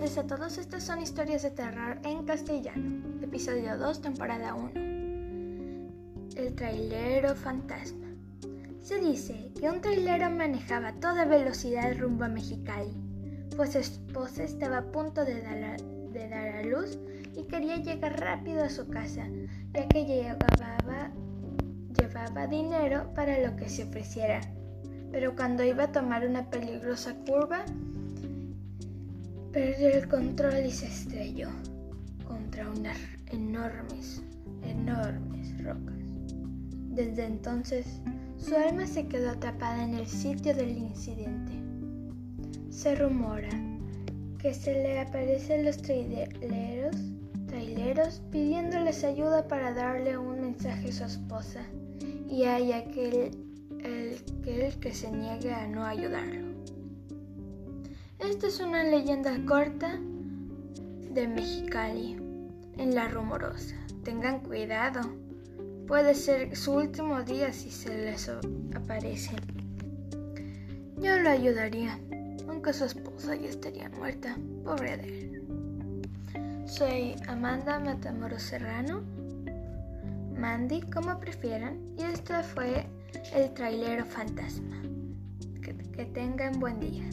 a todos, estas son historias de terror en castellano, episodio 2, temporada 1. El trailero fantasma. Se dice que un trailero manejaba a toda velocidad rumbo a Mexicali, pues su esposa estaba a punto de dar, a, de dar a luz y quería llegar rápido a su casa, ya que llevaba, llevaba dinero para lo que se ofreciera. Pero cuando iba a tomar una peligrosa curva, Perdió el control y se estrelló contra unas enormes, enormes rocas. Desde entonces, su alma se quedó atrapada en el sitio del incidente. Se rumora que se le aparecen los traileros, traileros pidiéndoles ayuda para darle un mensaje a su esposa y hay aquel el, que se niegue a no ayudarlo. Esta es una leyenda corta de Mexicali en la rumorosa. Tengan cuidado. Puede ser su último día si se les aparece. Yo lo ayudaría, aunque su esposa ya estaría muerta. Pobre de él. Soy Amanda Matamoros Serrano. Mandy, como prefieran. Y este fue el trailero fantasma. Que, que tengan buen día.